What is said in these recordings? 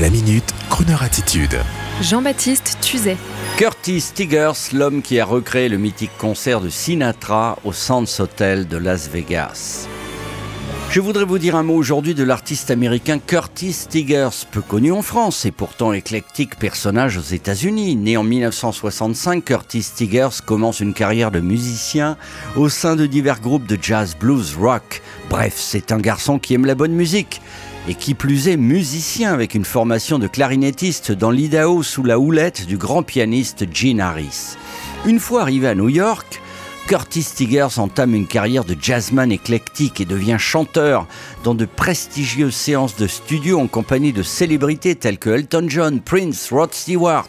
La minute, Kroneur attitude. Jean-Baptiste Tuzet. Curtis Tigers, l'homme qui a recréé le mythique concert de Sinatra au Sands Hotel de Las Vegas. Je voudrais vous dire un mot aujourd'hui de l'artiste américain Curtis Tigers, peu connu en France et pourtant éclectique personnage aux États-Unis. Né en 1965, Curtis Tigers commence une carrière de musicien au sein de divers groupes de jazz, blues, rock. Bref, c'est un garçon qui aime la bonne musique et qui plus est musicien avec une formation de clarinettiste dans l'Idaho sous la houlette du grand pianiste Gene Harris. Une fois arrivé à New York, Curtis Tigers entame une carrière de jazzman éclectique et devient chanteur dans de prestigieuses séances de studio en compagnie de célébrités telles que Elton John, Prince, Rod Stewart.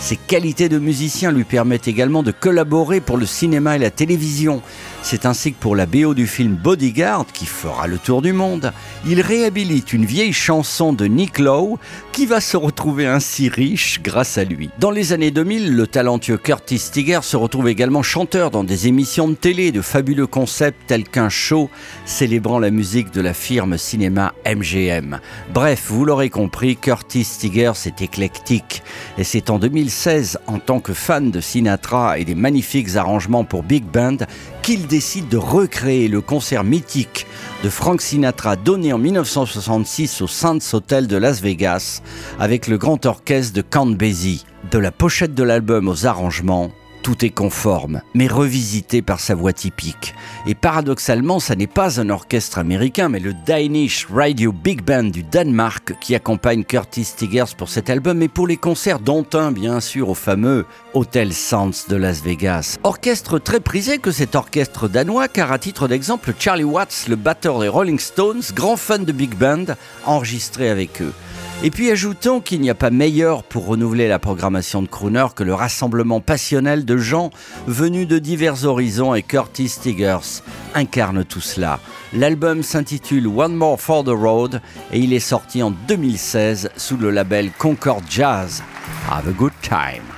Ses qualités de musicien lui permettent également de collaborer pour le cinéma et la télévision. C'est ainsi que pour la BO du film Bodyguard, qui fera le tour du monde, il réhabilite une vieille chanson de Nick Lowe qui va se retrouver ainsi riche grâce à lui. Dans les années 2000, le talentueux Curtis Tiger se retrouve également chanteur dans des émissions de télé de fabuleux concepts tels qu'un show célébrant la musique de la firme cinéma MGM. Bref, vous l'aurez compris, Curtis Tiger c'est éclectique. Et c'est en 2016, en tant que fan de Sinatra et des magnifiques arrangements pour Big Band, qu'il décide de recréer le concert mythique de Frank Sinatra donné en 1966 au Sands Hotel de Las Vegas avec le grand orchestre de Count Basie. De la pochette de l'album aux arrangements, tout est conforme, mais revisité par sa voix typique. Et paradoxalement, ça n'est pas un orchestre américain, mais le Danish Radio Big Band du Danemark qui accompagne Curtis Tigers pour cet album et pour les concerts, dont un bien sûr au fameux Hotel Sands de Las Vegas. Orchestre très prisé que cet orchestre danois, car à titre d'exemple, Charlie Watts, le batteur des Rolling Stones, grand fan de Big Band, enregistré avec eux. Et puis ajoutons qu'il n'y a pas meilleur pour renouveler la programmation de Crooner que le rassemblement passionnel de gens venus de divers horizons et Curtis Tigers incarne tout cela. L'album s'intitule One More for the Road et il est sorti en 2016 sous le label Concord Jazz. Have a good time.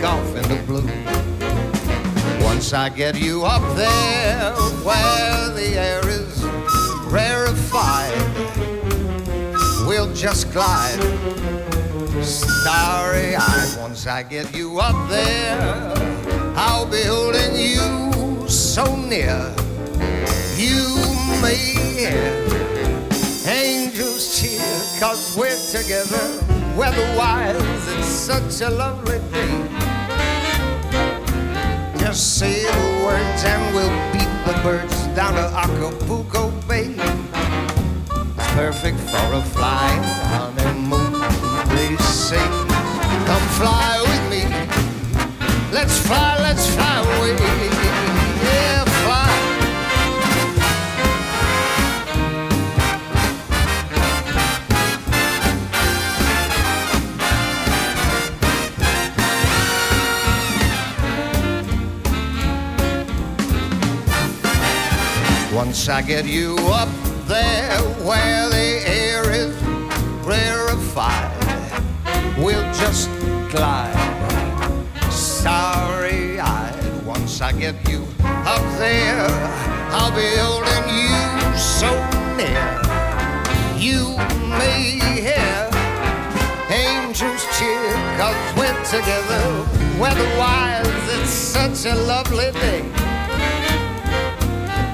take off in the blue. Once I get you up there where the air is rarefied, we'll just glide starry eyed. Once I get you up there, I'll be holding you so near. You may hear angels cheer, cause we're together weather-wise, it's such a lovely day. Just say the words and we'll beat the birds down to Acapulco Bay. It's perfect for a flying honeymoon, they say. Come fly with me. Let's fly, let's fly Once I get you up there where the air is rarefied, we'll just glide starry eyed. Once I get you up there, I'll be holding you so near. You may hear angels cheer, cause we're together. Weatherwise, it's such a lovely day.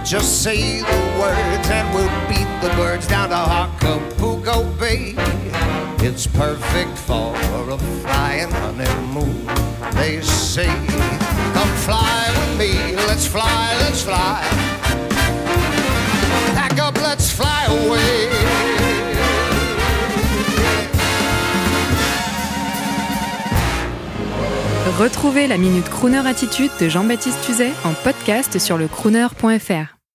Just say the words and we'll beat the birds down to Acapulco Bay. It's perfect for a flying honeymoon, they say. Come fly with me. Let's fly, let's fly. Pack up, let's fly away. Retrouvez la Minute Crooner Attitude de Jean-Baptiste Tuzet en podcast sur le crooner.fr.